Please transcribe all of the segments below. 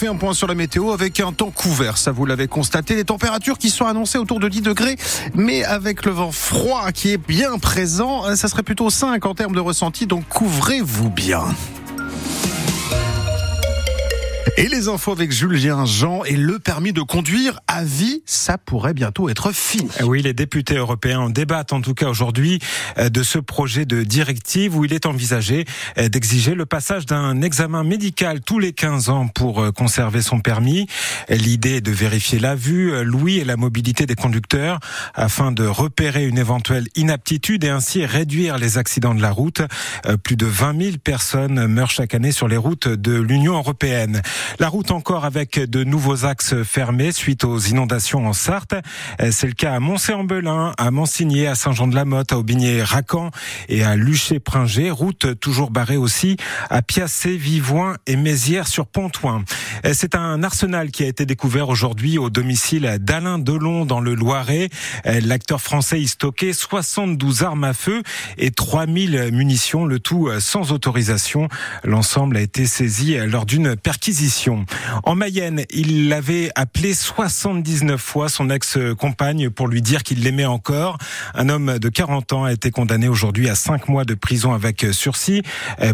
fait un point sur la météo avec un temps couvert. Ça, vous l'avez constaté. Les températures qui sont annoncées autour de 10 degrés, mais avec le vent froid qui est bien présent, ça serait plutôt 5 en termes de ressenti. Donc couvrez-vous bien. Et les infos avec Julien Jean et le permis de conduire à vie, ça pourrait bientôt être fini. Oui, les députés européens en débattent en tout cas aujourd'hui euh, de ce projet de directive où il est envisagé euh, d'exiger le passage d'un examen médical tous les 15 ans pour euh, conserver son permis. L'idée est de vérifier la vue, l'ouïe et la mobilité des conducteurs afin de repérer une éventuelle inaptitude et ainsi réduire les accidents de la route. Plus de 20 000 personnes meurent chaque année sur les routes de l'Union européenne. La route encore avec de nouveaux axes fermés suite aux inondations en Sarthe. C'est le cas à Moncé-en-Belin, à Mansigné, à Saint-Jean-de-la-Motte, à Aubigné-Racan et à Luché-Pringé. Route toujours barrée aussi à Piacé, Vivoin et Mézières sur Pontoin. C'est un arsenal qui a été découvert aujourd'hui au domicile d'Alain Delon dans le Loiret. L'acteur français y stockait 72 armes à feu et 3000 munitions, le tout sans autorisation. L'ensemble a été saisi lors d'une perquisition en Mayenne, il l'avait appelé 79 fois son ex-compagne pour lui dire qu'il l'aimait encore. Un homme de 40 ans a été condamné aujourd'hui à 5 mois de prison avec sursis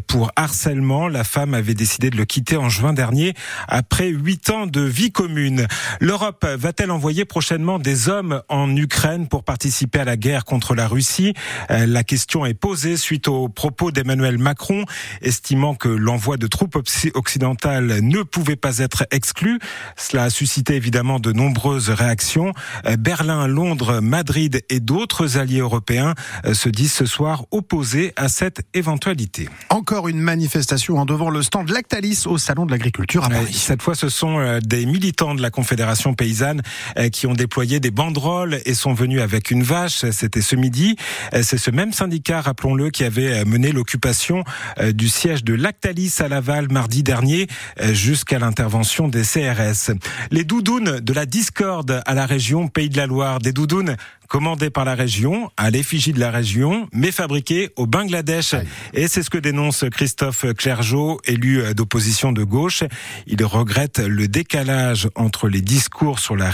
pour harcèlement. La femme avait décidé de le quitter en juin dernier après 8 ans de vie commune. L'Europe va-t-elle envoyer prochainement des hommes en Ukraine pour participer à la guerre contre la Russie? La question est posée suite aux propos d'Emmanuel Macron, estimant que l'envoi de troupes occidentales ne pouvait pas être exclu. Cela a suscité évidemment de nombreuses réactions. Euh, Berlin, Londres, Madrid et d'autres alliés européens euh, se disent ce soir opposés à cette éventualité. Encore une manifestation en devant le stand Lactalis au Salon de l'Agriculture à Paris. Cette fois, ce sont euh, des militants de la Confédération paysanne qui ont déployé des banderoles et sont venus avec une vache. C'était ce midi. C'est ce même syndicat, rappelons-le, qui avait mené l'occupation du siège de Lactalis à Laval mardi dernier jusqu'à l'intervention des CRS. Les doudounes de la discorde à la région Pays de la Loire, des doudounes commandées par la région, à l'effigie de la région, mais fabriquées au Bangladesh. Et c'est ce que dénonce Christophe Clergeau, élu d'opposition de gauche. Il regrette le décalage entre les discours sur la,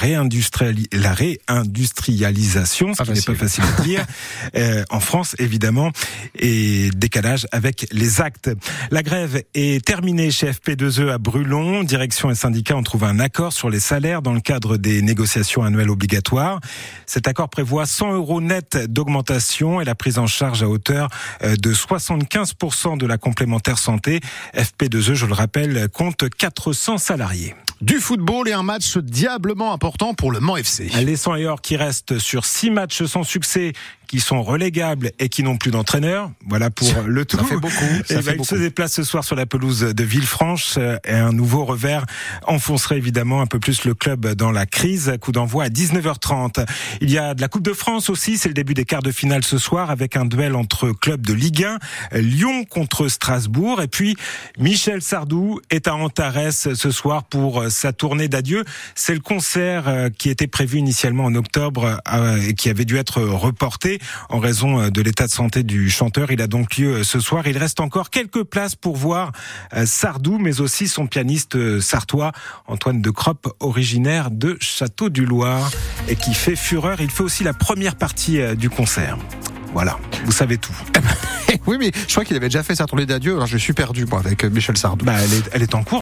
la réindustrialisation, ce qui n'est pas facile à dire, euh, en France évidemment, et décalage avec les actes. La grève est terminée chez FP2E à Brulon. Direction et syndicats ont trouvé un accord sur les salaires dans le cadre des négociations annuelles obligatoires. Cet accord prévoit 100 euros net d'augmentation et la prise en charge à hauteur euh, de 75% de la complémentaire santé. FP2E, je le rappelle, compte 400 salariés. Du football et un match diablement important pour le Mans FC. Les 100 et or qui restent sur 6 matchs sans succès qui sont relégables et qui n'ont plus d'entraîneur. Voilà pour le tout. Ça fait beaucoup. Ça et fait il se déplace ce soir sur la pelouse de Villefranche et un nouveau revers enfoncerait évidemment un peu plus le club dans la crise. Coup d'envoi à 19h30. Il y a de la Coupe de France aussi. C'est le début des quarts de finale ce soir avec un duel entre clubs de Ligue 1, Lyon contre Strasbourg. Et puis Michel Sardou est à Antares ce soir pour sa tournée d'adieu. C'est le concert euh, qui était prévu initialement en octobre euh, et qui avait dû être reporté en raison euh, de l'état de santé du chanteur. Il a donc lieu ce soir. Il reste encore quelques places pour voir Sardou, mais aussi son pianiste sartois, Antoine de Cropp, originaire de Château du Loir et qui fait fureur. Il fait aussi la première partie du concert. Voilà, vous savez tout. oui, mais je crois qu'il avait déjà fait sa tournée d'adieu. Alors je suis perdu moi avec Michel Sardou. Bah, elle est, elle est en cours.